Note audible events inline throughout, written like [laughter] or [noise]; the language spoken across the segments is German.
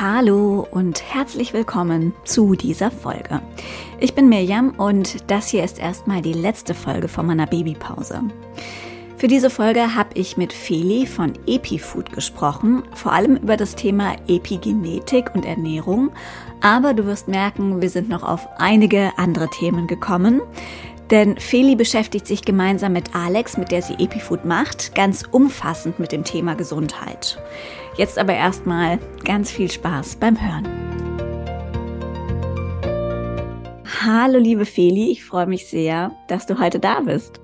Hallo und herzlich willkommen zu dieser Folge. Ich bin Mirjam und das hier ist erstmal die letzte Folge von meiner Babypause. Für diese Folge habe ich mit Feli von EpiFood gesprochen, vor allem über das Thema Epigenetik und Ernährung, aber du wirst merken, wir sind noch auf einige andere Themen gekommen. Denn Feli beschäftigt sich gemeinsam mit Alex, mit der sie EpiFood macht, ganz umfassend mit dem Thema Gesundheit. Jetzt aber erstmal ganz viel Spaß beim Hören. Hallo liebe Feli, ich freue mich sehr, dass du heute da bist.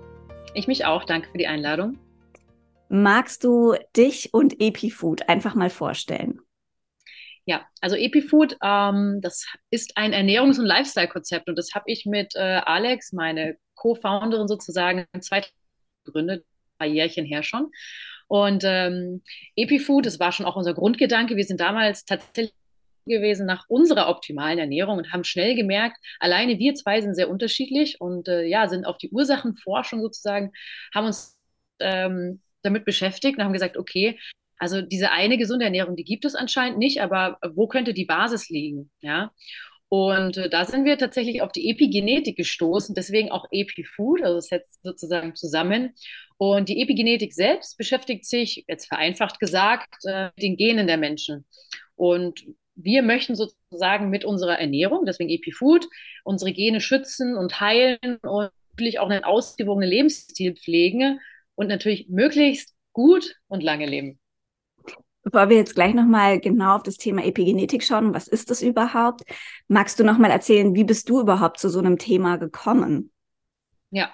Ich mich auch, danke für die Einladung. Magst du dich und EpiFood einfach mal vorstellen? Ja, also EpiFood, ähm, das ist ein Ernährungs- und Lifestyle-Konzept und das habe ich mit äh, Alex, meine Co-Founderin sozusagen, 2000 gegründet, ein paar Jährchen her schon. Und ähm, EpiFood, das war schon auch unser Grundgedanke. Wir sind damals tatsächlich gewesen nach unserer optimalen Ernährung und haben schnell gemerkt, alleine wir zwei sind sehr unterschiedlich und äh, ja, sind auf die Ursachenforschung sozusagen, haben uns ähm, damit beschäftigt und haben gesagt, okay, also diese eine gesunde Ernährung, die gibt es anscheinend nicht, aber wo könnte die Basis liegen? Ja. Und äh, da sind wir tatsächlich auf die Epigenetik gestoßen, deswegen auch EpiFood, also das setzt sozusagen zusammen. Und die Epigenetik selbst beschäftigt sich, jetzt vereinfacht gesagt, äh, mit den Genen der Menschen. Und wir möchten sozusagen mit unserer Ernährung, deswegen EpiFood, unsere Gene schützen und heilen und natürlich auch einen ausgewogenen Lebensstil pflegen und natürlich möglichst gut und lange leben. Bevor wir jetzt gleich nochmal genau auf das Thema Epigenetik schauen, was ist das überhaupt? Magst du nochmal erzählen, wie bist du überhaupt zu so einem Thema gekommen? Ja,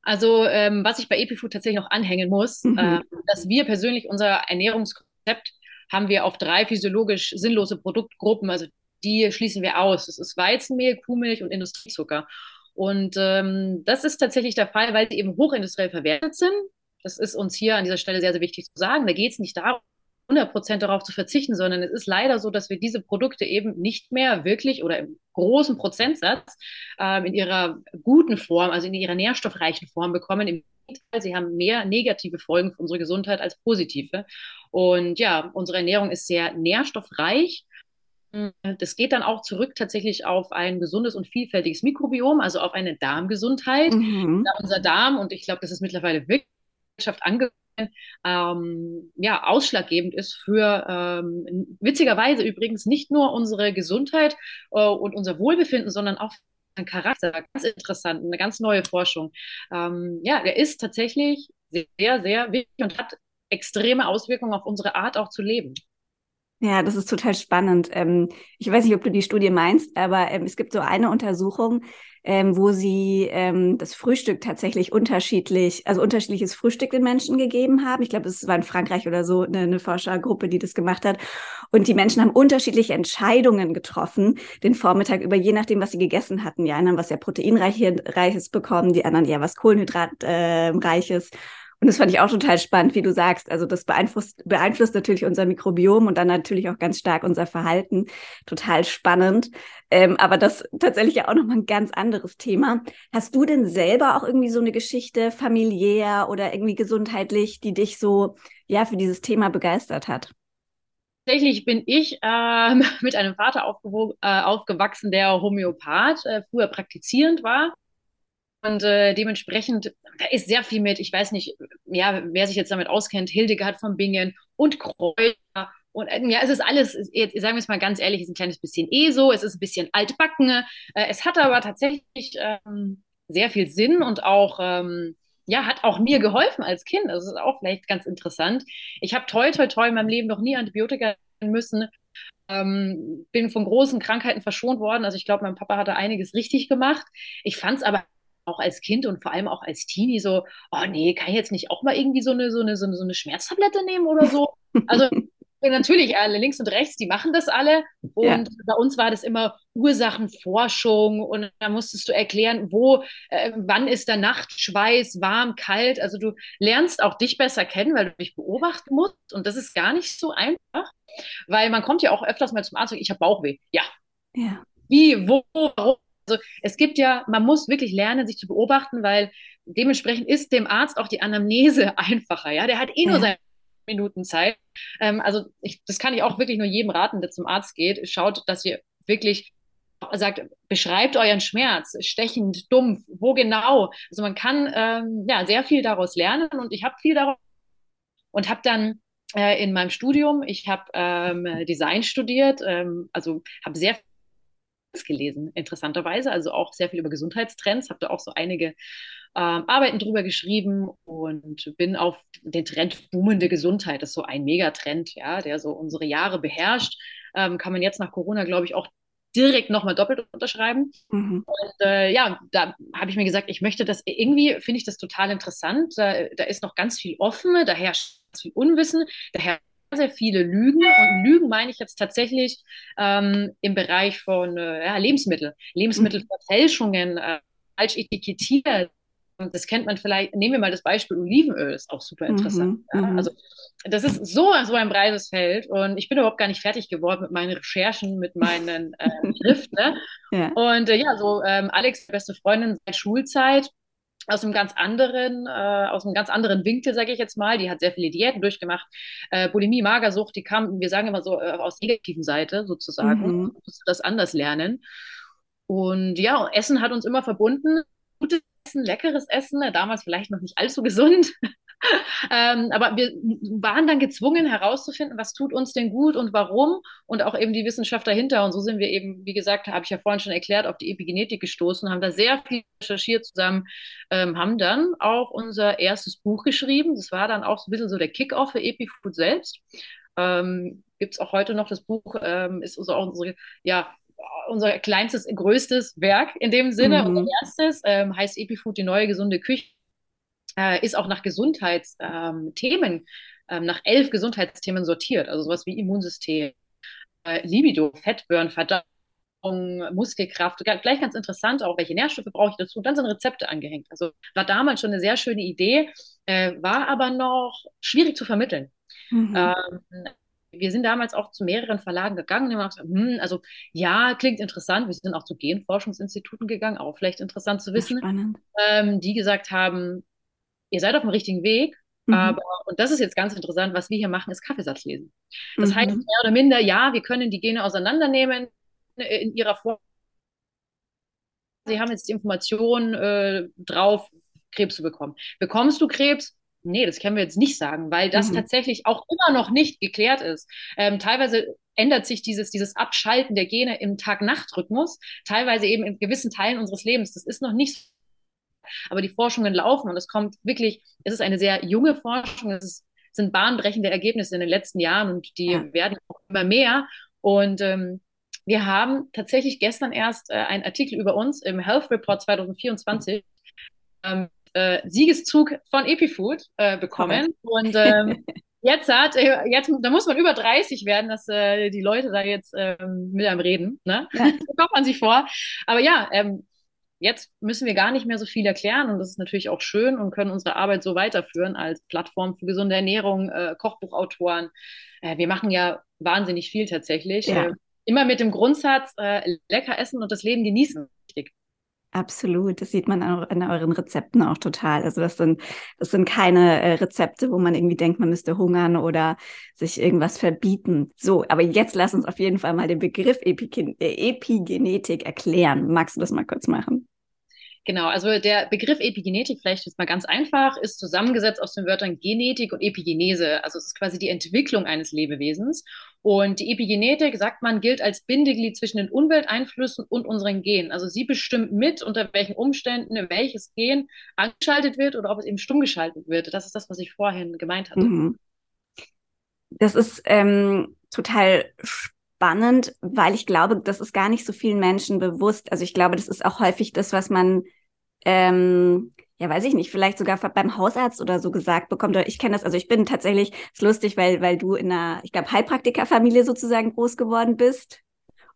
also ähm, was ich bei EpiFood tatsächlich noch anhängen muss, mhm. äh, dass wir persönlich unser Ernährungskonzept haben wir auf drei physiologisch sinnlose Produktgruppen, also die schließen wir aus. Das ist Weizenmehl, Kuhmilch und Industriezucker. Und ähm, das ist tatsächlich der Fall, weil sie eben hochindustriell verwertet sind. Das ist uns hier an dieser Stelle sehr, sehr wichtig zu sagen. Da geht es nicht darum, 100% darauf zu verzichten, sondern es ist leider so, dass wir diese Produkte eben nicht mehr wirklich oder im großen Prozentsatz äh, in ihrer guten Form, also in ihrer nährstoffreichen Form bekommen. Im Gegenteil, sie haben mehr negative Folgen für unsere Gesundheit als positive. Und ja, unsere Ernährung ist sehr nährstoffreich. Das geht dann auch zurück tatsächlich auf ein gesundes und vielfältiges Mikrobiom, also auf eine Darmgesundheit. Mhm. unser Darm, und ich glaube, das ist mittlerweile wirklich angekommen, ähm, ja, ausschlaggebend ist für ähm, witzigerweise übrigens nicht nur unsere Gesundheit äh, und unser Wohlbefinden, sondern auch ein Charakter, ganz interessant, eine ganz neue Forschung. Ähm, ja, der ist tatsächlich sehr, sehr wichtig und hat extreme Auswirkungen auf unsere Art auch zu leben. Ja, das ist total spannend. Ähm, ich weiß nicht, ob du die Studie meinst, aber ähm, es gibt so eine Untersuchung, ähm, wo sie ähm, das Frühstück tatsächlich unterschiedlich, also unterschiedliches Frühstück den Menschen gegeben haben. Ich glaube, es war in Frankreich oder so eine, eine Forschergruppe, die das gemacht hat. Und die Menschen haben unterschiedliche Entscheidungen getroffen den Vormittag über, je nachdem, was sie gegessen hatten. Die einen haben was sehr proteinreiches bekommen, die anderen ja was kohlenhydratreiches. Äh, und das fand ich auch total spannend, wie du sagst. Also das beeinflusst, beeinflusst natürlich unser Mikrobiom und dann natürlich auch ganz stark unser Verhalten. Total spannend. Ähm, aber das tatsächlich ja auch nochmal ein ganz anderes Thema. Hast du denn selber auch irgendwie so eine Geschichte familiär oder irgendwie gesundheitlich, die dich so ja für dieses Thema begeistert hat? Tatsächlich bin ich äh, [laughs] mit einem Vater äh, aufgewachsen, der Homöopath, äh, früher praktizierend war. Und äh, dementsprechend, da ist sehr viel mit, ich weiß nicht, ja, wer sich jetzt damit auskennt, Hildegard von Bingen und Kräuter. Und äh, ja, es ist alles, jetzt, sagen wir es mal ganz ehrlich, ist ein kleines bisschen eh so, es ist ein bisschen altbacken. Äh, es hat aber tatsächlich ähm, sehr viel Sinn und auch, ähm, ja, hat auch mir geholfen als Kind. Das ist auch vielleicht ganz interessant. Ich habe toll, toll, toll in meinem Leben noch nie Antibiotika müssen. Ähm, bin von großen Krankheiten verschont worden. Also ich glaube, mein Papa hatte einiges richtig gemacht. Ich fand es aber auch als Kind und vor allem auch als Teenie so, oh nee, kann ich jetzt nicht auch mal irgendwie so eine, so eine, so eine, so eine Schmerztablette nehmen oder so? Also [laughs] natürlich, alle links und rechts, die machen das alle. Und ja. bei uns war das immer Ursachenforschung und da musstest du erklären, wo, äh, wann ist der Nachtschweiß, warm, kalt. Also du lernst auch dich besser kennen, weil du dich beobachten musst. Und das ist gar nicht so einfach, weil man kommt ja auch öfters mal zum Arzt und ich habe Bauchweh. Ja. ja. Wie, wo, warum? Also es gibt ja, man muss wirklich lernen, sich zu beobachten, weil dementsprechend ist dem Arzt auch die Anamnese [laughs] einfacher. Ja, der hat eh nur ja. sein Minuten Zeit. Ähm, also ich, das kann ich auch wirklich nur jedem raten, der zum Arzt geht. Schaut, dass ihr wirklich sagt, beschreibt euren Schmerz, stechend, dumpf, wo genau. Also man kann ähm, ja sehr viel daraus lernen und ich habe viel daraus und habe dann äh, in meinem Studium, ich habe ähm, Design studiert, ähm, also habe sehr viel gelesen, interessanterweise, also auch sehr viel über Gesundheitstrends, habe da auch so einige ähm, Arbeiten drüber geschrieben und bin auf den Trend boomende Gesundheit, das ist so ein Megatrend, ja, der so unsere Jahre beherrscht. Ähm, kann man jetzt nach Corona, glaube ich, auch direkt nochmal doppelt unterschreiben. Mhm. Und äh, ja, da habe ich mir gesagt, ich möchte das irgendwie, finde ich das total interessant. Da, da ist noch ganz viel offen, da herrscht viel Unwissen, da herrscht sehr viele Lügen. Und Lügen meine ich jetzt tatsächlich ähm, im Bereich von äh, ja, Lebensmittel, Lebensmittelverfälschungen, äh, falsch etikettiert, das kennt man vielleicht, nehmen wir mal das Beispiel Olivenöl, ist auch super interessant. Mhm, ja? Mhm. Also das ist so, so ein breites Feld und ich bin überhaupt gar nicht fertig geworden mit meinen Recherchen, mit meinen äh, [laughs] Schriften. Ne? Ja. Und äh, ja, so ähm, Alex, beste Freundin seit Schulzeit, aus einem ganz anderen, äh, aus einem ganz anderen Winkel, sage ich jetzt mal. Die hat sehr viele Diäten durchgemacht. Äh, Bulimie, Magersucht, die kam, wir sagen immer so, äh, aus der negativen Seite sozusagen. Mhm. Musst das anders lernen. Und ja, Essen hat uns immer verbunden. Gutes Essen, leckeres Essen, damals vielleicht noch nicht allzu gesund. Ähm, aber wir waren dann gezwungen herauszufinden, was tut uns denn gut und warum und auch eben die Wissenschaft dahinter. Und so sind wir eben, wie gesagt, habe ich ja vorhin schon erklärt, auf die Epigenetik gestoßen, haben da sehr viel recherchiert zusammen, ähm, haben dann auch unser erstes Buch geschrieben. Das war dann auch so ein bisschen so der Kick-off für Epifood selbst. Ähm, Gibt es auch heute noch das Buch, ähm, ist also auch unsere ja, unser kleinstes, größtes Werk in dem Sinne. Mhm. Unser erstes ähm, heißt Epifood, die neue gesunde Küche. Äh, ist auch nach Gesundheitsthemen, ähm, ähm, nach elf Gesundheitsthemen sortiert. Also sowas wie Immunsystem, äh, Libido, Fettburn, Verdauung, Muskelkraft. Gleich ganz interessant auch, welche Nährstoffe brauche ich dazu. Und dann sind Rezepte angehängt. Also war damals schon eine sehr schöne Idee, äh, war aber noch schwierig zu vermitteln. Mhm. Ähm, wir sind damals auch zu mehreren Verlagen gegangen und haben gesagt, hm, also ja, klingt interessant. Wir sind auch zu Genforschungsinstituten gegangen, auch vielleicht interessant zu wissen, ähm, die gesagt haben, ihr seid auf dem richtigen Weg, mhm. aber, und das ist jetzt ganz interessant, was wir hier machen, ist Kaffeesatz lesen. Das mhm. heißt, mehr oder minder, ja, wir können die Gene auseinandernehmen äh, in ihrer Form. Sie haben jetzt die Information äh, drauf, Krebs zu bekommen. Bekommst du Krebs? Nee, das können wir jetzt nicht sagen, weil das mhm. tatsächlich auch immer noch nicht geklärt ist. Ähm, teilweise ändert sich dieses, dieses Abschalten der Gene im Tag-Nacht-Rhythmus, teilweise eben in gewissen Teilen unseres Lebens. Das ist noch nicht aber die Forschungen laufen und es kommt wirklich, es ist eine sehr junge Forschung, es ist, sind bahnbrechende Ergebnisse in den letzten Jahren und die ja. werden auch immer mehr. Und ähm, wir haben tatsächlich gestern erst äh, einen Artikel über uns im Health Report 2024 ähm, äh, Siegeszug von Epifood äh, bekommen. Und ähm, [laughs] jetzt hat, äh, jetzt, da muss man über 30 werden, dass äh, die Leute da jetzt ähm, mit einem reden. Ne? Ja. so [laughs] kommt man sich vor. Aber ja, ähm, jetzt müssen wir gar nicht mehr so viel erklären und das ist natürlich auch schön und können unsere Arbeit so weiterführen als Plattform für gesunde Ernährung, äh, Kochbuchautoren. Äh, wir machen ja wahnsinnig viel tatsächlich. Ja. Äh, immer mit dem Grundsatz, lecker essen und das Leben genießen. Absolut, das sieht man auch in euren Rezepten auch total. Also das sind, das sind keine äh, Rezepte, wo man irgendwie denkt, man müsste hungern oder sich irgendwas verbieten. So, aber jetzt lass uns auf jeden Fall mal den Begriff Epigen äh, Epigenetik erklären. Magst du das mal kurz machen? Genau, also der Begriff Epigenetik, vielleicht jetzt mal ganz einfach, ist zusammengesetzt aus den Wörtern Genetik und Epigenese. Also es ist quasi die Entwicklung eines Lebewesens. Und die Epigenetik, sagt man, gilt als Bindeglied zwischen den Umwelteinflüssen und unseren Genen. Also sie bestimmt mit, unter welchen Umständen welches Gen angeschaltet wird oder ob es eben stumm geschaltet wird. Das ist das, was ich vorhin gemeint hatte. Mhm. Das ist ähm, total spannend spannend, weil ich glaube, das ist gar nicht so vielen Menschen bewusst. Also ich glaube, das ist auch häufig das, was man, ähm, ja, weiß ich nicht, vielleicht sogar beim Hausarzt oder so gesagt bekommt. ich kenne das, also ich bin tatsächlich, ist lustig, weil, weil du in einer, ich glaube, Heilpraktikerfamilie sozusagen groß geworden bist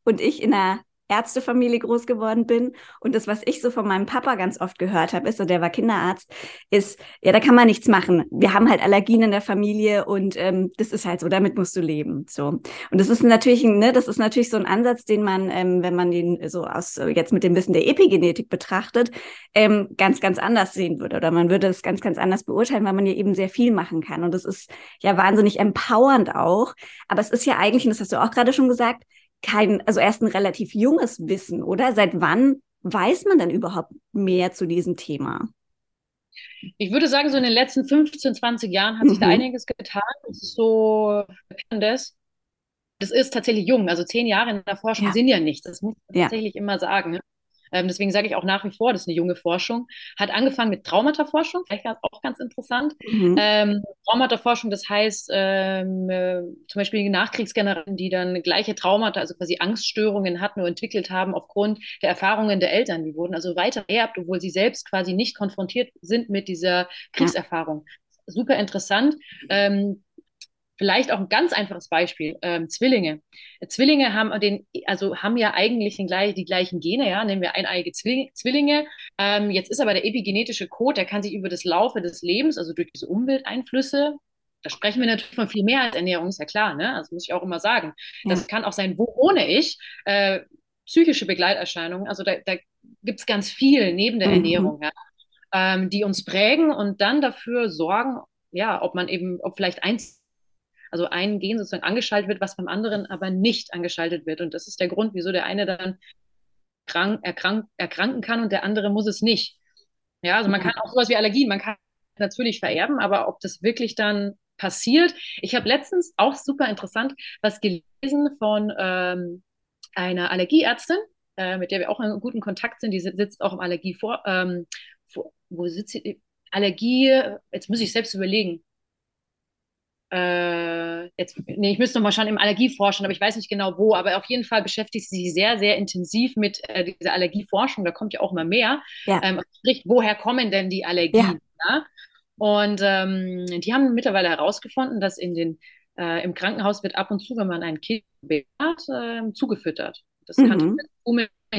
und ich in einer Ärztefamilie groß geworden bin. Und das, was ich so von meinem Papa ganz oft gehört habe, ist, so der war Kinderarzt, ist, ja, da kann man nichts machen. Wir haben halt Allergien in der Familie und ähm, das ist halt so, damit musst du leben. So. Und das ist natürlich, ne, das ist natürlich so ein Ansatz, den man, ähm, wenn man den so aus jetzt mit dem Wissen der Epigenetik betrachtet, ähm, ganz, ganz anders sehen würde. Oder man würde es ganz, ganz anders beurteilen, weil man ja eben sehr viel machen kann. Und das ist ja wahnsinnig empowernd auch. Aber es ist ja eigentlich, und das hast du auch gerade schon gesagt, kein, also erst ein relativ junges Wissen, oder? Seit wann weiß man denn überhaupt mehr zu diesem Thema? Ich würde sagen, so in den letzten 15, 20 Jahren hat mhm. sich da mhm. einiges getan. Es ist so, das, das ist tatsächlich jung. Also zehn Jahre in der Forschung ja. sind ja nichts. Das muss man ja. tatsächlich immer sagen. Ähm, deswegen sage ich auch nach wie vor, das ist eine junge Forschung. Hat angefangen mit Traumata-Forschung, vielleicht auch ganz interessant. Mhm. Ähm, Traumata-Forschung, das heißt ähm, äh, zum Beispiel Nachkriegsgenerationen, die dann gleiche Traumata, also quasi Angststörungen hatten oder entwickelt haben aufgrund der Erfahrungen der Eltern. Die wurden also weiter erbt, obwohl sie selbst quasi nicht konfrontiert sind mit dieser Kriegserfahrung. Ja super interessant. Ähm, Vielleicht auch ein ganz einfaches Beispiel, ähm, Zwillinge. Zwillinge haben den, also haben ja eigentlich den, die gleichen Gene, ja, nehmen wir eineige Zwillinge. Ähm, jetzt ist aber der epigenetische Code, der kann sich über das Laufe des Lebens, also durch diese Umwelteinflüsse, da sprechen wir natürlich von viel mehr als Ernährung, ist ja klar, ne? Also muss ich auch immer sagen. Ja. Das kann auch sein, wo wohne ich, äh, psychische Begleiterscheinungen, also da, da gibt es ganz viel neben der mhm. Ernährung, ja, ähm, die uns prägen und dann dafür sorgen, ja, ob man eben, ob vielleicht eins also ein Gen sozusagen angeschaltet wird, was beim anderen aber nicht angeschaltet wird. Und das ist der Grund, wieso der eine dann krank, erkrank, erkranken kann und der andere muss es nicht. Ja, also man kann auch sowas wie Allergien, man kann natürlich vererben, aber ob das wirklich dann passiert. Ich habe letztens auch super interessant was gelesen von ähm, einer Allergieärztin, äh, mit der wir auch in guten Kontakt sind. Die sitzt auch im Allergie vor, ähm, wo, wo sitzt sie? Allergie, jetzt muss ich selbst überlegen äh, jetzt, nee, ich müsste noch mal schauen, im Allergieforschen, aber ich weiß nicht genau wo, aber auf jeden Fall beschäftigt sie sich sehr, sehr intensiv mit äh, dieser Allergieforschung, da kommt ja auch immer mehr. Ja. Ähm, sprich, woher kommen denn die Allergien? Ja. Ja? Und ähm, die haben mittlerweile herausgefunden, dass in den, äh, im Krankenhaus wird ab und zu, wenn man ein Kind hat, äh, zugefüttert. Das mhm. kann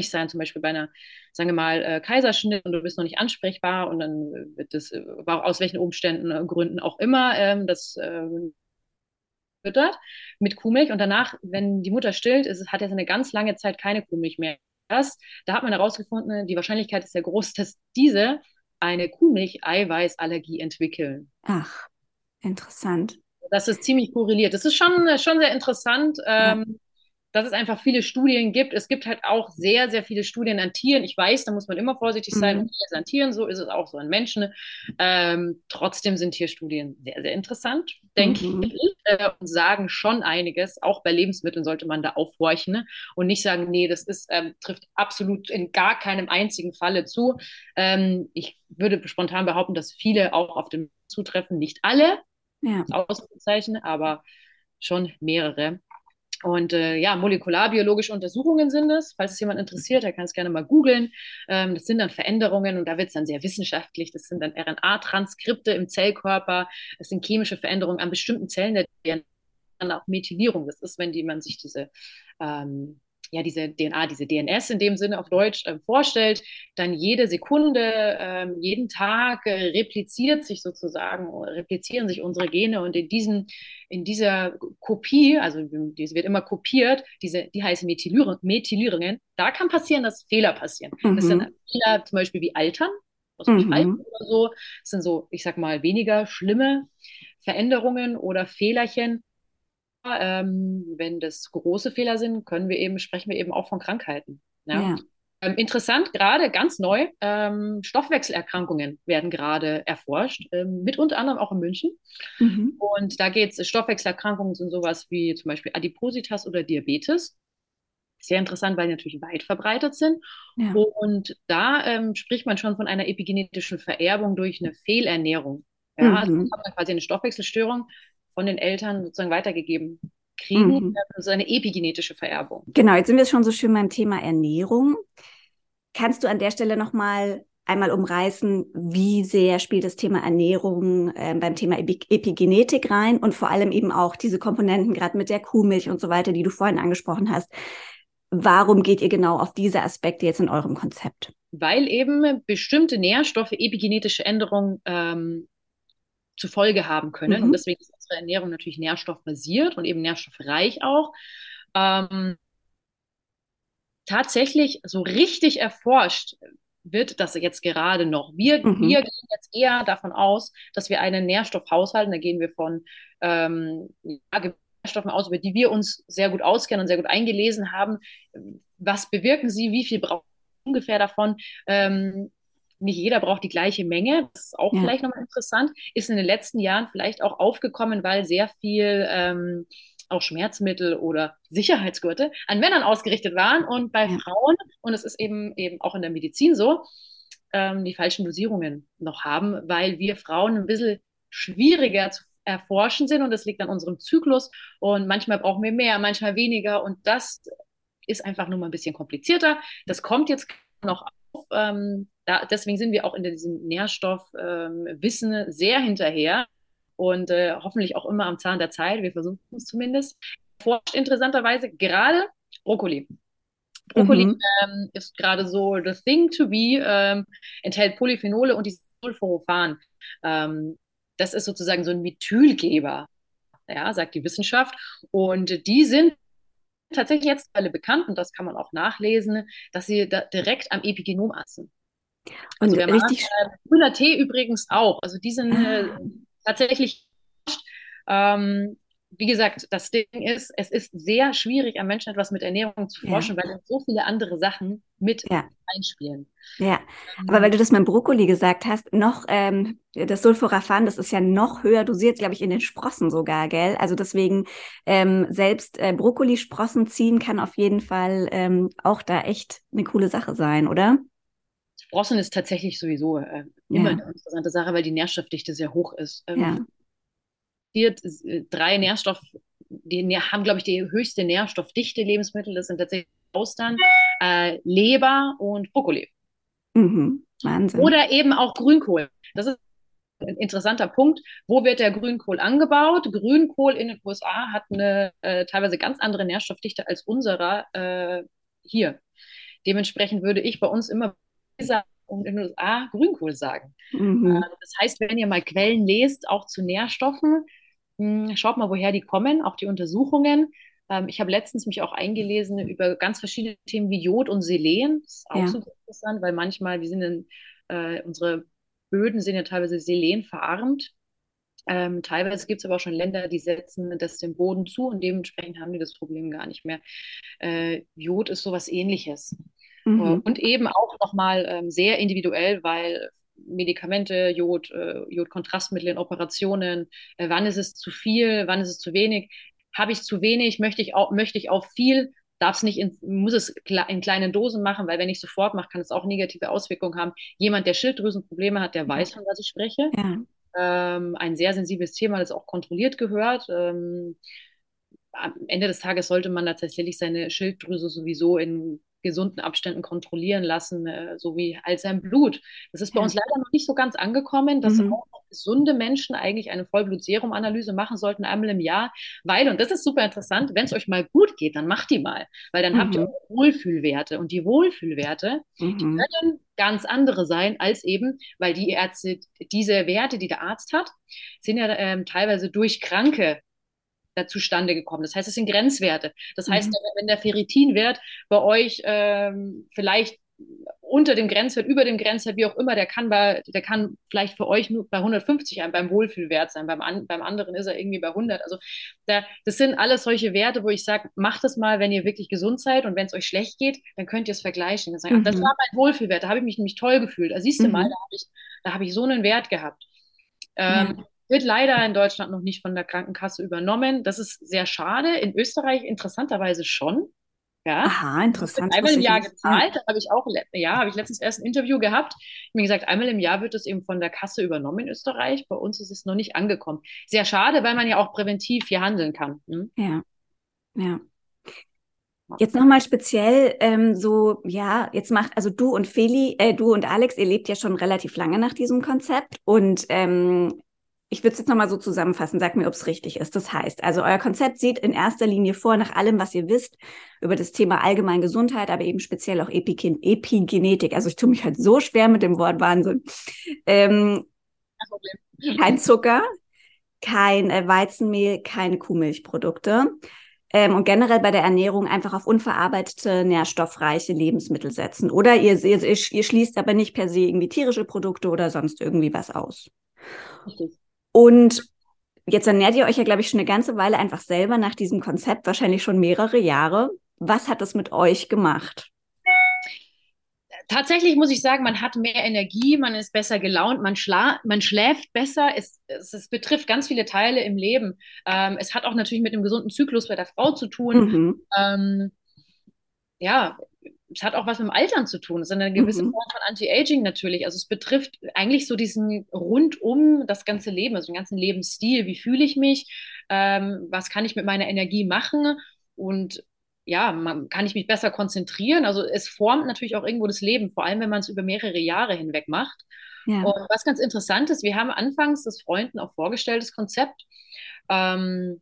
sein, zum Beispiel bei einer, sagen wir mal, äh, Kaiserschnitt und du bist noch nicht ansprechbar und dann wird das, äh, aus welchen Umständen, äh, Gründen auch immer, ähm, das füttert mit Kuhmilch und danach, wenn die Mutter stillt, ist, hat er eine ganz lange Zeit keine Kuhmilch mehr. Das, da hat man herausgefunden, die Wahrscheinlichkeit ist sehr groß, dass diese eine Kuhmilch-Eiweißallergie entwickeln. Ach, interessant. Das ist ziemlich korreliert. Das ist schon, schon sehr interessant. Ähm, ja dass es einfach viele Studien gibt. Es gibt halt auch sehr, sehr viele Studien an Tieren. Ich weiß, da muss man immer vorsichtig sein. Mhm. An Tieren, so ist es auch so an Menschen. Ähm, trotzdem sind Tierstudien sehr, sehr interessant, denke mhm. ich, äh, und sagen schon einiges. Auch bei Lebensmitteln sollte man da aufhorchen ne? und nicht sagen, nee, das ist, ähm, trifft absolut in gar keinem einzigen Falle zu. Ähm, ich würde spontan behaupten, dass viele auch auf dem zutreffen. Nicht alle, ja. Ausrufezeichen, aber schon mehrere. Und äh, ja, molekularbiologische Untersuchungen sind es. Falls es jemand interessiert, der kann es gerne mal googeln. Ähm, das sind dann Veränderungen und da wird es dann sehr wissenschaftlich. Das sind dann RNA-Transkripte im Zellkörper. Das sind chemische Veränderungen an bestimmten Zellen der DNA, dann auch Methylierung. Das ist, wenn die, man sich diese ähm, ja, diese DNA, diese DNS in dem Sinne auf Deutsch äh, vorstellt, dann jede Sekunde, äh, jeden Tag äh, repliziert sich sozusagen, replizieren sich unsere Gene und in diesen, in dieser Kopie, also diese wird immer kopiert, diese, die heißen Methylierung, Methylierungen, da kann passieren, dass Fehler passieren. Mhm. Das sind Fehler zum Beispiel wie Altern, also mhm. Altern oder so, das sind so, ich sag mal, weniger schlimme Veränderungen oder Fehlerchen, ähm, wenn das große Fehler sind, können wir eben, sprechen wir eben auch von Krankheiten. Ja? ja. Ähm, interessant, gerade ganz neu, ähm, Stoffwechselerkrankungen werden gerade erforscht, ähm, mit unter anderem auch in München. Mhm. Und da geht es, Stoffwechselerkrankungen sind sowas wie zum Beispiel Adipositas oder Diabetes. Sehr interessant, weil die natürlich weit verbreitet sind. Ja. Und da ähm, spricht man schon von einer epigenetischen Vererbung durch eine Fehlernährung. Ja, also mhm. also hat man quasi eine Stoffwechselstörung, von den Eltern sozusagen weitergegeben kriegen. Mhm. Also eine epigenetische Vererbung. Genau, jetzt sind wir schon so schön beim Thema Ernährung. Kannst du an der Stelle nochmal einmal umreißen, wie sehr spielt das Thema Ernährung äh, beim Thema Epigenetik rein und vor allem eben auch diese Komponenten, gerade mit der Kuhmilch und so weiter, die du vorhin angesprochen hast. warum geht ihr genau auf diese Aspekte jetzt in eurem Konzept? Weil eben bestimmte Nährstoffe epigenetische Änderungen ähm, zur Folge haben können. Mhm. Und deswegen ist unsere Ernährung natürlich nährstoffbasiert und eben nährstoffreich auch. Ähm, tatsächlich so richtig erforscht wird das jetzt gerade noch. Wir, mhm. wir gehen jetzt eher davon aus, dass wir einen Nährstoffhaushalt, da gehen wir von ähm, ja, Nährstoffen aus, über die wir uns sehr gut auskennen und sehr gut eingelesen haben. Was bewirken sie? Wie viel braucht ungefähr davon? Ähm, nicht jeder braucht die gleiche Menge. Das ist auch ja. vielleicht nochmal interessant. Ist in den letzten Jahren vielleicht auch aufgekommen, weil sehr viel ähm, auch Schmerzmittel oder Sicherheitsgurte an Männern ausgerichtet waren und bei ja. Frauen, und es ist eben, eben auch in der Medizin so, ähm, die falschen Dosierungen noch haben, weil wir Frauen ein bisschen schwieriger zu erforschen sind und das liegt an unserem Zyklus und manchmal brauchen wir mehr, manchmal weniger und das ist einfach nur mal ein bisschen komplizierter. Das kommt jetzt noch auf. Ähm, da, deswegen sind wir auch in diesem Nährstoffwissen ähm, sehr hinterher und äh, hoffentlich auch immer am Zahn der Zeit. Wir versuchen es zumindest. Forscht interessanterweise gerade Brokkoli. Brokkoli mhm. ähm, ist gerade so the thing to be, ähm, enthält Polyphenole und die Sulforophan. Ähm, das ist sozusagen so ein Methylgeber, ja, sagt die Wissenschaft. Und die sind tatsächlich jetzt alle bekannt und das kann man auch nachlesen, dass sie da direkt am Epigenom aßen. Und also richtig machen, äh, grüner Tee übrigens auch. Also die sind äh, ah. tatsächlich, ähm, wie gesagt, das Ding ist, es ist sehr schwierig, am Menschen etwas mit Ernährung zu forschen, ja. weil so viele andere Sachen mit ja. einspielen. Ja, ähm, aber weil du das mit dem Brokkoli gesagt hast, noch ähm, das Sulforaphan, das ist ja noch höher dosiert, glaube ich, in den Sprossen sogar, gell? Also deswegen ähm, selbst äh, Brokkolisprossen ziehen kann auf jeden Fall ähm, auch da echt eine coole Sache sein, oder? Sprossen ist tatsächlich sowieso äh, immer ja. eine interessante Sache, weil die Nährstoffdichte sehr hoch ist. Ähm, ja. Äh, drei Nährstoff, die haben, glaube ich, die höchste Nährstoffdichte Lebensmittel. Das sind tatsächlich Austern, äh, Leber und Brokkoli. Mhm. Wahnsinn. Oder eben auch Grünkohl. Das ist ein interessanter Punkt. Wo wird der Grünkohl angebaut? Grünkohl in den USA hat eine äh, teilweise ganz andere Nährstoffdichte als unserer äh, hier. Dementsprechend würde ich bei uns immer und in den USA Grünkohl sagen. Mhm. Äh, das heißt, wenn ihr mal Quellen lest, auch zu Nährstoffen, hm, schaut mal, woher die kommen, auch die Untersuchungen. Ähm, ich habe letztens mich auch eingelesen über ganz verschiedene Themen wie Jod und Selen. Das ist auch ja. super interessant, weil manchmal, wir sind in, äh, unsere Böden sind ja teilweise Selen verarmt. Ähm, teilweise gibt es aber auch schon Länder, die setzen das dem Boden zu und dementsprechend haben die das Problem gar nicht mehr. Äh, Jod ist sowas ähnliches. Mhm. Und eben auch nochmal ähm, sehr individuell, weil Medikamente, Jod, äh, Jodkontrastmittel in Operationen, äh, wann ist es zu viel, wann ist es zu wenig, habe ich zu wenig, möchte ich auch, möchte ich auch viel, darf es nicht in, muss es in kleinen Dosen machen, weil wenn ich sofort mache, kann es auch negative Auswirkungen haben. Jemand, der Schilddrüsenprobleme hat, der weiß, von was ich spreche. Ja. Ähm, ein sehr sensibles Thema, das auch kontrolliert gehört. Ähm, am Ende des Tages sollte man tatsächlich seine Schilddrüse sowieso in gesunden Abständen kontrollieren lassen, äh, so wie all sein Blut. Das ist bei ja. uns leider noch nicht so ganz angekommen, dass mhm. auch gesunde Menschen eigentlich eine Vollblutserumanalyse machen sollten einmal im Jahr, weil, und das ist super interessant, wenn es euch mal gut geht, dann macht die mal, weil dann mhm. habt ihr mhm. Wohlfühlwerte und die Wohlfühlwerte, mhm. die können ganz andere sein als eben, weil die Ärzte, diese Werte, die der Arzt hat, sind ja ähm, teilweise durch Kranke zustande gekommen. Das heißt, es sind Grenzwerte. Das heißt, mhm. wenn der Ferritinwert bei euch ähm, vielleicht unter dem Grenzwert, über dem Grenzwert, wie auch immer, der kann bei, der kann vielleicht für euch nur bei 150 ein, beim Wohlfühlwert sein, beim, an, beim anderen ist er irgendwie bei 100. Also da, das sind alles solche Werte, wo ich sage, macht es mal, wenn ihr wirklich gesund seid und wenn es euch schlecht geht, dann könnt ihr es vergleichen. Dann sagen, mhm. das war mein Wohlfühlwert, da habe ich mich nämlich toll gefühlt. Da siehst du mhm. mal, da habe ich, hab ich so einen Wert gehabt. Ähm, ja. Wird leider in Deutschland noch nicht von der Krankenkasse übernommen. Das ist sehr schade. In Österreich interessanterweise schon. Ja. Aha, interessant. Einmal im Jahr gezahlt. Da habe ich auch, ja, habe ich letztens erst ein Interview gehabt. Ich mir gesagt, einmal im Jahr wird es eben von der Kasse übernommen in Österreich. Bei uns ist es noch nicht angekommen. Sehr schade, weil man ja auch präventiv hier handeln kann. Hm? Ja. Ja. Jetzt nochmal speziell ähm, so, ja, jetzt macht, also du und Feli, äh, du und Alex, ihr lebt ja schon relativ lange nach diesem Konzept und ähm, ich würde es jetzt nochmal so zusammenfassen, sag mir, ob es richtig ist. Das heißt, also euer Konzept sieht in erster Linie vor, nach allem, was ihr wisst, über das Thema allgemein Gesundheit, aber eben speziell auch Epigen Epigenetik. Also ich tue mich halt so schwer mit dem Wort Wahnsinn. Ähm, kein Zucker, kein äh, Weizenmehl, keine Kuhmilchprodukte. Ähm, und generell bei der Ernährung einfach auf unverarbeitete, nährstoffreiche Lebensmittel setzen. Oder ihr, ihr, ihr schließt aber nicht per se irgendwie tierische Produkte oder sonst irgendwie was aus. Richtig. Und jetzt ernährt ihr euch ja, glaube ich, schon eine ganze Weile einfach selber nach diesem Konzept, wahrscheinlich schon mehrere Jahre. Was hat das mit euch gemacht? tatsächlich muss ich sagen, man hat mehr Energie, man ist besser gelaunt, man, schla man schläft besser. Es, es, es, betrifft ganz viele Teile im Leben. Ähm, es hat auch natürlich mit dem gesunden Zyklus bei der Frau zu tun. Mhm. Ähm, ja, es hat auch was mit dem Altern zu tun. Es ist eine gewisse mhm. Form von Anti-Aging natürlich. Also es betrifft eigentlich so diesen rundum das ganze Leben, also den ganzen Lebensstil. Wie fühle ich mich? Ähm, was kann ich mit meiner Energie machen? Und ja, man, kann ich mich besser konzentrieren. Also es formt natürlich auch irgendwo das Leben, vor allem wenn man es über mehrere Jahre hinweg macht. Ja. Und was ganz interessant ist, wir haben anfangs das Freunden auch vorgestellt, das Konzept. Ähm,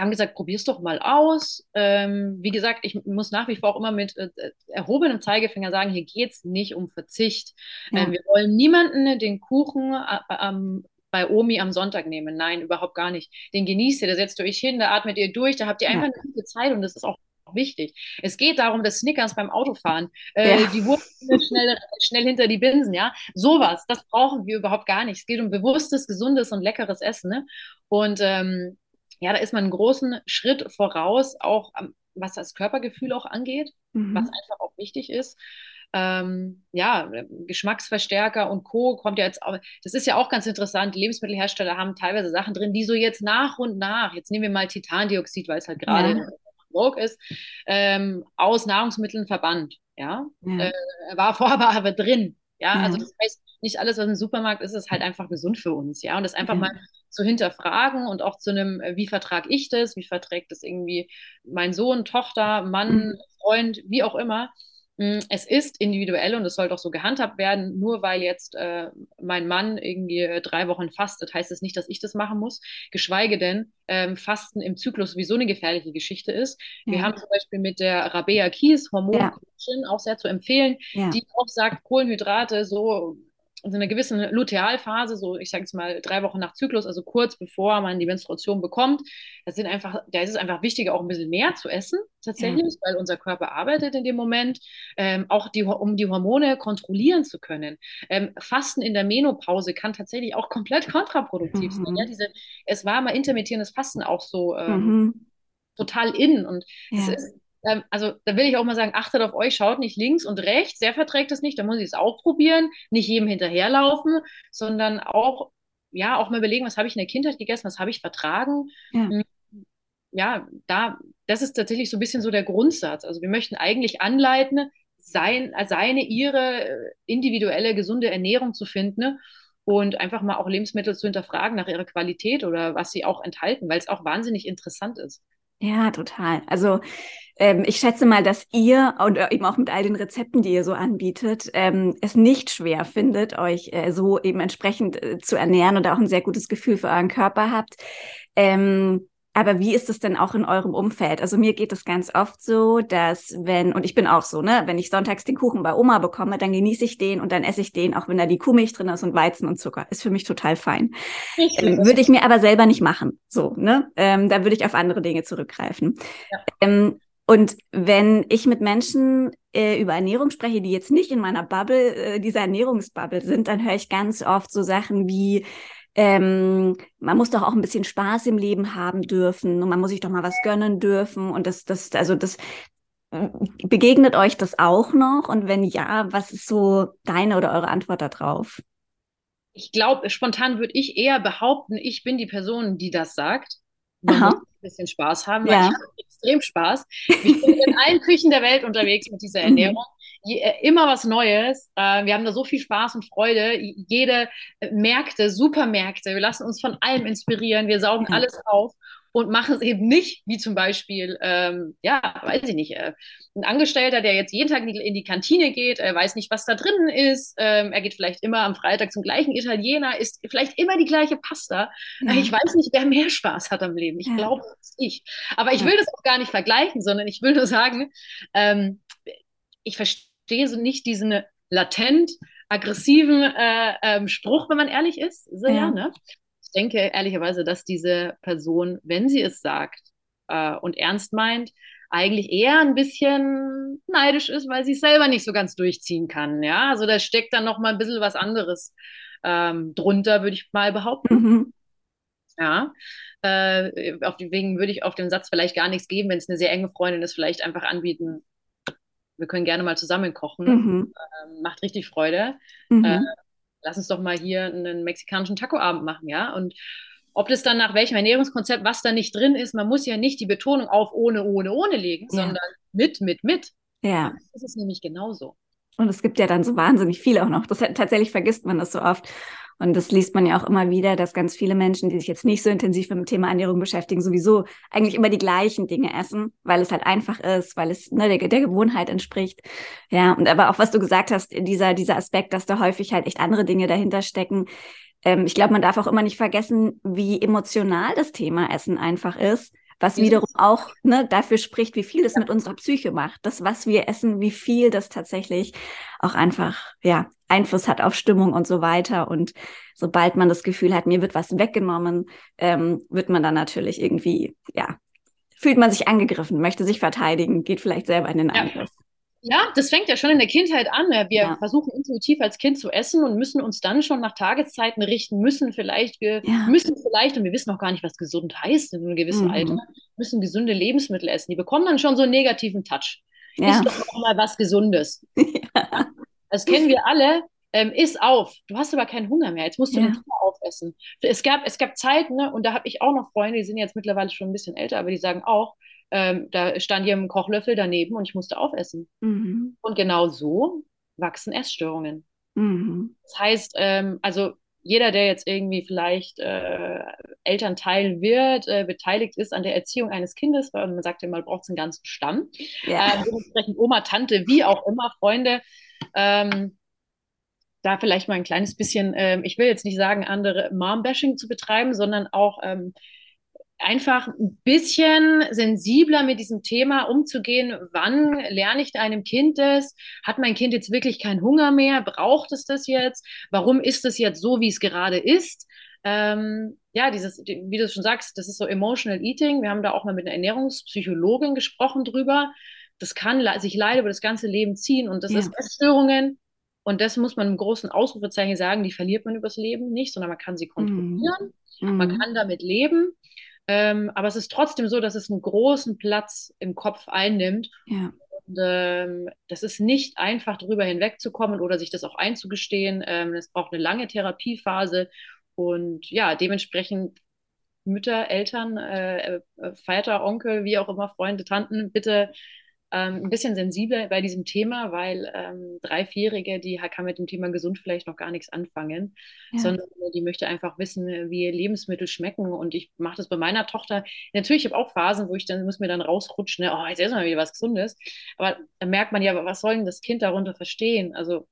haben gesagt, probier's doch mal aus. Ähm, wie gesagt, ich muss nach wie vor auch immer mit äh, erhobenem Zeigefinger sagen, hier geht es nicht um Verzicht. Ja. Ähm, wir wollen niemanden den Kuchen äh, bei Omi am Sonntag nehmen. Nein, überhaupt gar nicht. Den genießt ihr, da setzt ihr euch hin, da atmet ihr durch, da habt ihr einfach ja. eine gute Zeit und das ist auch wichtig. Es geht darum, dass Snickers beim Autofahren, äh, ja. die Wurst schnell, schnell hinter die Binsen, ja. Sowas, das brauchen wir überhaupt gar nicht. Es geht um bewusstes, gesundes und leckeres Essen. Ne? Und ähm, ja, da ist man einen großen Schritt voraus, auch was das Körpergefühl auch angeht, mhm. was einfach auch wichtig ist. Ähm, ja, Geschmacksverstärker und Co. kommt ja jetzt auch, das ist ja auch ganz interessant. Lebensmittelhersteller haben teilweise Sachen drin, die so jetzt nach und nach, jetzt nehmen wir mal Titandioxid, weil es halt gerade ja. Vogue ist, ähm, aus Nahrungsmitteln verbannt. Ja, ja. Äh, war vorher aber drin. Ja? also das heißt, nicht alles, was im Supermarkt ist, ist halt einfach gesund für uns. Ja, und das einfach mal zu hinterfragen und auch zu einem, äh, wie vertrage ich das, wie verträgt das irgendwie mein Sohn, Tochter, Mann, mhm. Freund, wie auch immer. Mm, es ist individuell und es sollte auch so gehandhabt werden. Nur weil jetzt äh, mein Mann irgendwie äh, drei Wochen fastet, heißt es das nicht, dass ich das machen muss. Geschweige denn, ähm, Fasten imZyklus sowieso eine gefährliche Geschichte ist. Ja. Wir haben zum Beispiel mit der Rabea Kies, Hormoncoachin, ja. auch sehr zu empfehlen, ja. die auch sagt, Kohlenhydrate so in einer gewissen Lutealphase, so ich sage jetzt mal drei Wochen nach Zyklus, also kurz bevor man die Menstruation bekommt, das sind einfach, da ist es einfach wichtiger, auch ein bisschen mehr zu essen, tatsächlich, ja. weil unser Körper arbeitet in dem Moment, ähm, auch die, um die Hormone kontrollieren zu können. Ähm, Fasten in der Menopause kann tatsächlich auch komplett [laughs] kontraproduktiv mhm. sein. Ja? Diese, es war mal intermittierendes Fasten auch so ähm, mhm. total in und ja. es ist also da will ich auch mal sagen, achtet auf euch, schaut nicht links und rechts, der verträgt es nicht, da muss ich es auch probieren, nicht jedem hinterherlaufen, sondern auch, ja, auch mal überlegen, was habe ich in der Kindheit gegessen, was habe ich vertragen. Ja. Hm, ja, da, das ist tatsächlich so ein bisschen so der Grundsatz. Also wir möchten eigentlich anleiten, sein, seine, ihre äh, individuelle gesunde Ernährung zu finden und einfach mal auch Lebensmittel zu hinterfragen nach ihrer Qualität oder was sie auch enthalten, weil es auch wahnsinnig interessant ist. Ja, total. Also ähm, ich schätze mal, dass ihr und äh, eben auch mit all den Rezepten, die ihr so anbietet, ähm, es nicht schwer findet, euch äh, so eben entsprechend äh, zu ernähren und auch ein sehr gutes Gefühl für euren Körper habt. Ähm, aber wie ist es denn auch in eurem Umfeld? Also mir geht es ganz oft so, dass wenn, und ich bin auch so, ne, wenn ich sonntags den Kuchen bei Oma bekomme, dann genieße ich den und dann esse ich den, auch wenn da die Kuhmilch drin ist und Weizen und Zucker. Ist für mich total fein. Ähm, würde ich mir aber selber nicht machen. So, ne? Ähm, da würde ich auf andere Dinge zurückgreifen. Ja. Ähm, und wenn ich mit Menschen äh, über Ernährung spreche, die jetzt nicht in meiner Bubble, äh, dieser Ernährungsbubble sind, dann höre ich ganz oft so Sachen wie, ähm, man muss doch auch ein bisschen Spaß im Leben haben dürfen und man muss sich doch mal was gönnen dürfen. Und das, das, also das begegnet euch das auch noch? Und wenn ja, was ist so deine oder eure Antwort darauf? Ich glaube, spontan würde ich eher behaupten, ich bin die Person, die das sagt. Man Aha. muss ein bisschen Spaß haben, weil ja. ich habe extrem Spaß. Ich bin in allen Küchen der Welt unterwegs mit dieser [laughs] Ernährung. Äh, immer was Neues. Äh, wir haben da so viel Spaß und Freude. Jede äh, Märkte, Supermärkte, wir lassen uns von allem inspirieren. Wir saugen alles auf. und machen es eben nicht, wie zum Beispiel, ähm, ja, weiß ich nicht, äh, ein Angestellter, der jetzt jeden Tag in die, in die Kantine geht, er weiß nicht, was da drinnen ist, ähm, er geht vielleicht immer am Freitag zum gleichen Italiener, isst vielleicht immer die gleiche Pasta. Ja. Ich weiß nicht, wer mehr Spaß hat am Leben. Ich ja. glaube, es ich. Aber ich will das auch gar nicht vergleichen, sondern ich will nur sagen, ähm, ich verstehe so nicht diesen latent aggressiven äh, ähm, Spruch, wenn man ehrlich ist. So, ja. ja ne? Ich denke ehrlicherweise, dass diese Person, wenn sie es sagt äh, und ernst meint, eigentlich eher ein bisschen neidisch ist, weil sie es selber nicht so ganz durchziehen kann. Ja, also da steckt dann noch mal ein bisschen was anderes ähm, drunter, würde ich mal behaupten. Mhm. Ja, äh, auf die, wegen würde ich auf den Satz vielleicht gar nichts geben, wenn es eine sehr enge Freundin ist, vielleicht einfach anbieten, wir können gerne mal zusammen kochen. Mhm. Ähm, macht richtig Freude. Mhm. Äh, lass uns doch mal hier einen mexikanischen Taco-Abend machen, ja. Und ob das dann nach welchem Ernährungskonzept, was da nicht drin ist, man muss ja nicht die Betonung auf ohne, ohne, ohne legen, ja. sondern mit, mit, mit. Ja. Das ist nämlich genauso. Und es gibt ja dann so wahnsinnig viel auch noch. Das tatsächlich vergisst man das so oft. Und das liest man ja auch immer wieder, dass ganz viele Menschen, die sich jetzt nicht so intensiv mit dem Thema Ernährung beschäftigen, sowieso eigentlich immer die gleichen Dinge essen, weil es halt einfach ist, weil es ne, der, der Gewohnheit entspricht. Ja, und aber auch was du gesagt hast, dieser, dieser Aspekt, dass da häufig halt echt andere Dinge dahinter stecken. Ähm, ich glaube, man darf auch immer nicht vergessen, wie emotional das Thema Essen einfach ist was wiederum auch ne, dafür spricht, wie viel das mit unserer Psyche macht. Das, was wir essen, wie viel das tatsächlich auch einfach ja Einfluss hat auf Stimmung und so weiter. Und sobald man das Gefühl hat, mir wird was weggenommen, ähm, wird man dann natürlich irgendwie ja fühlt man sich angegriffen, möchte sich verteidigen, geht vielleicht selber in den Angriff. Ja. Ja, das fängt ja schon in der Kindheit an. Wir ja. versuchen intuitiv als Kind zu essen und müssen uns dann schon nach Tageszeiten richten, müssen vielleicht, wir ja. müssen vielleicht, und wir wissen noch gar nicht, was gesund heißt in einem gewissen mhm. Alter, müssen gesunde Lebensmittel essen. Die bekommen dann schon so einen negativen Touch. Ja. Ist doch mal was Gesundes. [laughs] Ja. Das kennen wir alle. Ähm, iss auf. Du hast aber keinen Hunger mehr. Jetzt musst du ja. den aufessen. Es gab, es gab Zeiten, ne, und da habe ich auch noch Freunde, die sind jetzt mittlerweile schon ein bisschen älter, aber die sagen auch, ähm, da stand hier ein Kochlöffel daneben und ich musste aufessen. Mhm. Und genau so wachsen Essstörungen. Mhm. Das heißt, ähm, also jeder, der jetzt irgendwie vielleicht äh, Elternteil wird, äh, beteiligt ist an der Erziehung eines Kindes, weil man sagt ja mal, braucht es einen ganzen Stamm. Ja. Äh, dementsprechend Oma, Tante, wie auch immer, Freunde. Ähm, da vielleicht mal ein kleines bisschen, ähm, ich will jetzt nicht sagen, andere Mom-Bashing zu betreiben, sondern auch ähm, einfach ein bisschen sensibler mit diesem Thema umzugehen. Wann lerne ich einem Kind das? Hat mein Kind jetzt wirklich keinen Hunger mehr? Braucht es das jetzt? Warum ist es jetzt so, wie es gerade ist? Ähm, ja, dieses, wie du schon sagst, das ist so Emotional Eating. Wir haben da auch mal mit einer Ernährungspsychologin gesprochen drüber. Das kann sich leider über das ganze Leben ziehen und das ja. ist Essstörungen. Und das muss man im großen Ausrufezeichen sagen, die verliert man übers Leben nicht, sondern man kann sie kontrollieren. Mhm. Man kann damit leben. Ähm, aber es ist trotzdem so, dass es einen großen Platz im Kopf einnimmt. Ja. Und, ähm, das ist nicht einfach, darüber hinwegzukommen oder sich das auch einzugestehen. Ähm, es braucht eine lange Therapiephase. Und ja, dementsprechend Mütter, Eltern, äh, äh Vater, Onkel, wie auch immer, Freunde, Tanten, bitte ähm, ein bisschen sensibel bei diesem Thema, weil ähm, Drei-, Vierjährige, die kann mit dem Thema gesund vielleicht noch gar nichts anfangen, ja. sondern die möchte einfach wissen, wie Lebensmittel schmecken. Und ich mache das bei meiner Tochter. Natürlich, ich habe auch Phasen, wo ich dann, muss mir dann rausrutschen, ne? oh, jetzt wir wieder was Gesundes. Aber da merkt man ja, was soll denn das Kind darunter verstehen? Also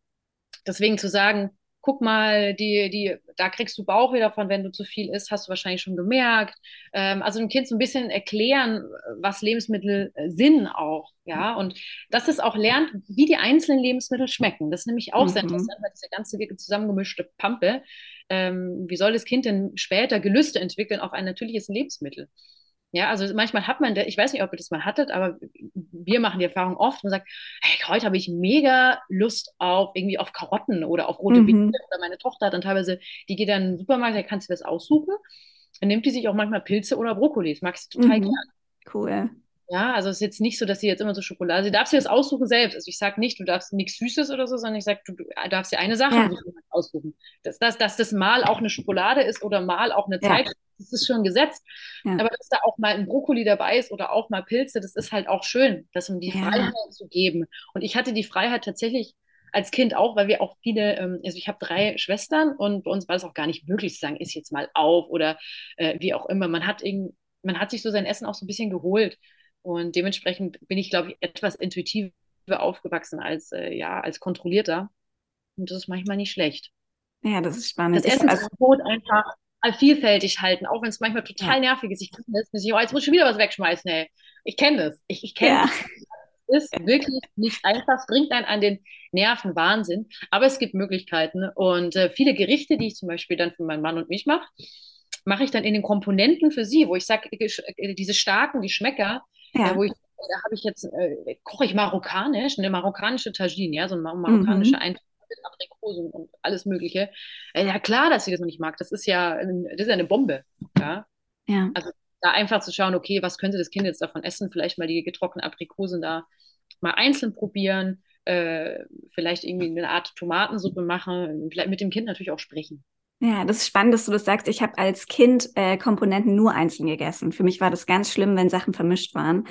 deswegen zu sagen, guck mal, die, die, da kriegst du Bauch wieder von, wenn du zu viel isst, hast du wahrscheinlich schon gemerkt. Ähm, also dem Kind so ein bisschen erklären, was Lebensmittel äh, sind auch, ja, und dass es auch lernt, wie die einzelnen Lebensmittel schmecken. Das ist nämlich auch mhm. sehr interessant, weil diese ganze zusammengemischte Pampe, ähm, wie soll das Kind denn später Gelüste entwickeln auf ein natürliches Lebensmittel? Ja, also manchmal hat man, ich weiß nicht, ob ihr das mal hattet, aber wir machen die Erfahrung oft und sagt, hey, heute habe ich mega Lust auf irgendwie auf Karotten oder auf rote mhm. Beete oder meine Tochter hat dann teilweise, die geht dann in den Supermarkt, da kannst du das aussuchen. Dann nimmt die sich auch manchmal Pilze oder Brokkoli. Das mag sie total mhm. gerne. Cool. Ja, also es ist jetzt nicht so, dass sie jetzt immer so Schokolade, sie darf sich das aussuchen selbst. Also ich sage nicht, du darfst nichts Süßes oder so, sondern ich sage, du, du darfst dir eine Sache ja. aussuchen. Dass, dass, dass das mal auch eine Schokolade ist oder mal auch eine ja. Zeit das ist schon gesetzt. Ja. Aber dass da auch mal ein Brokkoli dabei ist oder auch mal Pilze, das ist halt auch schön, das um die ja. Freiheit zu geben. Und ich hatte die Freiheit tatsächlich als Kind auch, weil wir auch viele, ähm, also ich habe drei Schwestern und bei uns war es auch gar nicht möglich zu sagen, ist jetzt mal auf oder äh, wie auch immer. Man hat irgendwie man hat sich so sein Essen auch so ein bisschen geholt. Und dementsprechend bin ich, glaube ich, etwas intuitiver aufgewachsen als, äh, ja, als kontrollierter. Und das ist manchmal nicht schlecht. Ja, das ist spannend. Das Essensangebot also, einfach vielfältig halten, auch wenn es manchmal total ja. nervig ist. Ich kenne das, ich, oh, jetzt muss ich schon wieder was wegschmeißen, ey. Ich kenne das. Ich, ich kenne ja. das. Ist wirklich nicht einfach, es bringt einen an den Nerven Wahnsinn, aber es gibt Möglichkeiten und äh, viele Gerichte, die ich zum Beispiel dann für meinen Mann und mich mache, mache ich dann in den Komponenten für sie, wo ich sage, äh, diese starken Geschmäcker, ja. äh, wo ich da habe ich jetzt, äh, koche ich marokkanisch, eine marokkanische Tagine, ja, so eine marokkanische mhm. Eintrag mit Aprikosen und alles Mögliche. Äh, ja, klar, dass sie das noch nicht mag. Das ist ja, das ist ja eine Bombe. Ja. ja. Also da einfach zu schauen, okay, was könnte das Kind jetzt davon essen? Vielleicht mal die getrockneten Aprikosen da mal einzeln probieren, äh, vielleicht irgendwie eine Art Tomatensuppe machen, vielleicht mit dem Kind natürlich auch sprechen. Ja, das ist spannend, dass du das sagst. Ich habe als Kind äh, Komponenten nur einzeln gegessen. Für mich war das ganz schlimm, wenn Sachen vermischt waren.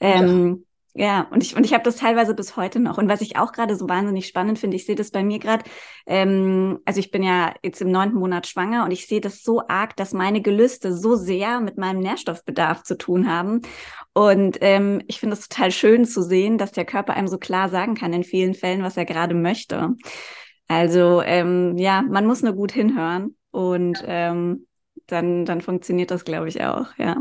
Ähm, ja, und ich, und ich habe das teilweise bis heute noch. Und was ich auch gerade so wahnsinnig spannend finde, ich sehe das bei mir gerade, ähm, also ich bin ja jetzt im neunten Monat schwanger und ich sehe das so arg, dass meine Gelüste so sehr mit meinem Nährstoffbedarf zu tun haben. Und ähm, ich finde es total schön zu sehen, dass der Körper einem so klar sagen kann in vielen Fällen, was er gerade möchte. Also ähm, ja, man muss nur gut hinhören und ähm, dann, dann funktioniert das, glaube ich, auch, ja.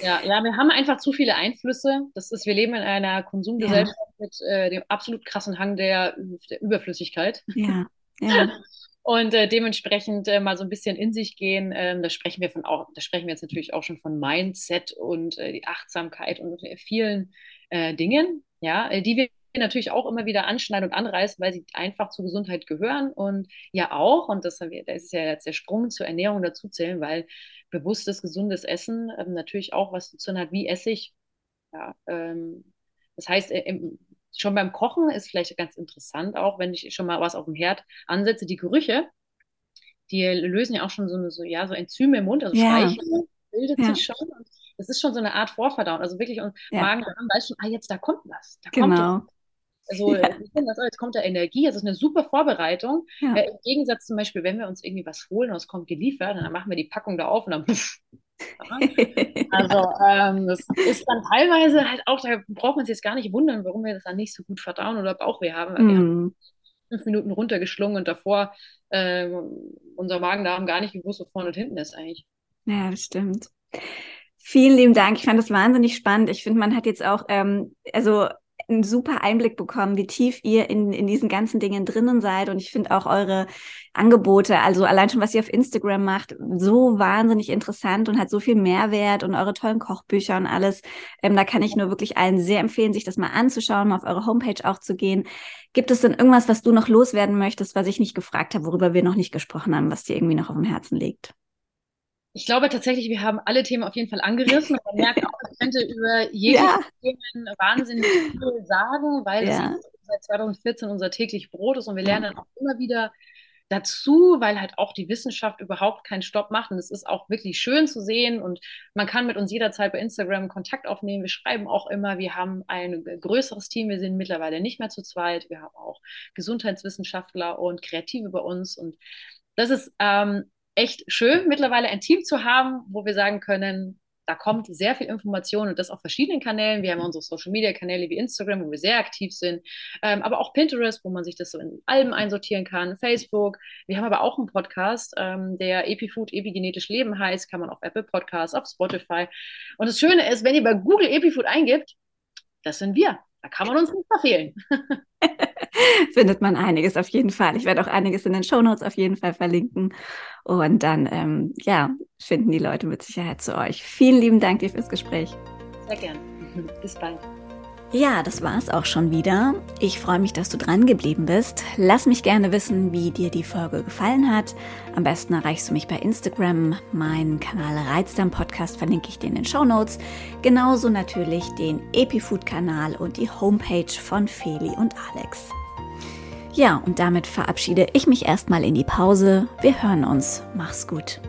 Ja, ja, wir haben einfach zu viele Einflüsse. Das ist, wir leben in einer Konsumgesellschaft ja. mit äh, dem absolut krassen Hang der, der Überflüssigkeit. Ja, ja. [laughs] Und äh, dementsprechend äh, mal so ein bisschen in sich gehen. Ähm, da sprechen wir von auch, da sprechen wir jetzt natürlich auch schon von Mindset und äh, die Achtsamkeit und vielen äh, Dingen, ja, äh, die wir natürlich auch immer wieder anschneiden und anreißen, weil sie einfach zur Gesundheit gehören und ja auch, und das, das ist ja jetzt der Sprung zur Ernährung dazu zählen, weil bewusstes, gesundes Essen ähm, natürlich auch was zu tun hat, wie esse ich. Ja, ähm, das heißt, äh, im, schon beim Kochen ist vielleicht ganz interessant auch, wenn ich schon mal was auf dem Herd ansetze, die Gerüche, die lösen ja auch schon so, eine, so, ja, so Enzyme im Mund, also ja. Speichel bildet ja. sich schon. Und das ist schon so eine Art Vorverdauen. Also wirklich, und ja. Magen weiß schon, ah, jetzt da kommt was. Da genau. kommt also [laughs] ja. das, jetzt kommt da Energie, es ist eine super Vorbereitung. Ja. Äh, Im Gegensatz zum Beispiel, wenn wir uns irgendwie was holen und es kommt geliefert, dann machen wir die Packung da auf und dann [laughs] puff. also ähm, das ist dann teilweise halt auch, da braucht man sich jetzt gar nicht wundern, warum wir das dann nicht so gut verdauen oder Bauchweh haben. Weil mm. wir haben mhm. fünf Minuten runtergeschlungen und davor äh, unser Magen-Darm gar nicht gewusst, wo vorne und hinten ist eigentlich. Ja, das stimmt. Vielen lieben Dank. Ich fand das wahnsinnig spannend. Ich finde, man hat jetzt auch, ähm, also einen super Einblick bekommen, wie tief ihr in, in diesen ganzen Dingen drinnen seid. Und ich finde auch eure Angebote, also allein schon, was ihr auf Instagram macht, so wahnsinnig interessant und hat so viel Mehrwert und eure tollen Kochbücher und alles. Ähm, da kann ich nur wirklich allen sehr empfehlen, sich das mal anzuschauen, mal auf eure Homepage auch zu gehen. Gibt es denn irgendwas, was du noch loswerden möchtest, was ich nicht gefragt habe, worüber wir noch nicht gesprochen haben, was dir irgendwie noch auf dem Herzen liegt? Ich glaube tatsächlich, wir haben alle Themen auf jeden Fall angerissen. man merkt auch, ich könnte über jede ja. Themen wahnsinnig viel sagen, weil ja. es seit 2014 unser täglich Brot ist und wir lernen dann auch immer wieder dazu, weil halt auch die Wissenschaft überhaupt keinen Stopp macht. Und es ist auch wirklich schön zu sehen und man kann mit uns jederzeit bei Instagram Kontakt aufnehmen. Wir schreiben auch immer, wir haben ein größeres Team. Wir sind mittlerweile nicht mehr zu zweit. Wir haben auch Gesundheitswissenschaftler und Kreative bei uns und das ist ähm, echt schön, mittlerweile ein Team zu haben, wo wir sagen können, da kommt sehr viel Information und das auf verschiedenen Kanälen. Wir haben unsere Social Media Kanäle wie Instagram, wo wir sehr aktiv sind, ähm, aber auch Pinterest, wo man sich das so in Alben einsortieren kann, Facebook. Wir haben aber auch einen Podcast, ähm, der Epifood Epigenetisch Leben heißt, kann man auf Apple Podcasts, auf Spotify. Und das Schöne ist, wenn ihr bei Google Epifood eingibt, das sind wir. Da kann man uns nicht verfehlen. [laughs] Findet man einiges auf jeden Fall. Ich werde auch einiges in den Shownotes auf jeden Fall verlinken. Und dann, ähm, ja, finden die Leute mit Sicherheit zu euch. Vielen lieben Dank dir fürs Gespräch. Sehr gern. [laughs] Bis bald. Ja, das war's auch schon wieder. Ich freue mich, dass du dran geblieben bist. Lass mich gerne wissen, wie dir die Folge gefallen hat. Am besten erreichst du mich bei Instagram. Meinen Kanal Reizdarm Podcast verlinke ich dir in den Show Notes. Genauso natürlich den Epifood-Kanal und die Homepage von Feli und Alex. Ja, und damit verabschiede ich mich erstmal in die Pause. Wir hören uns. Mach's gut.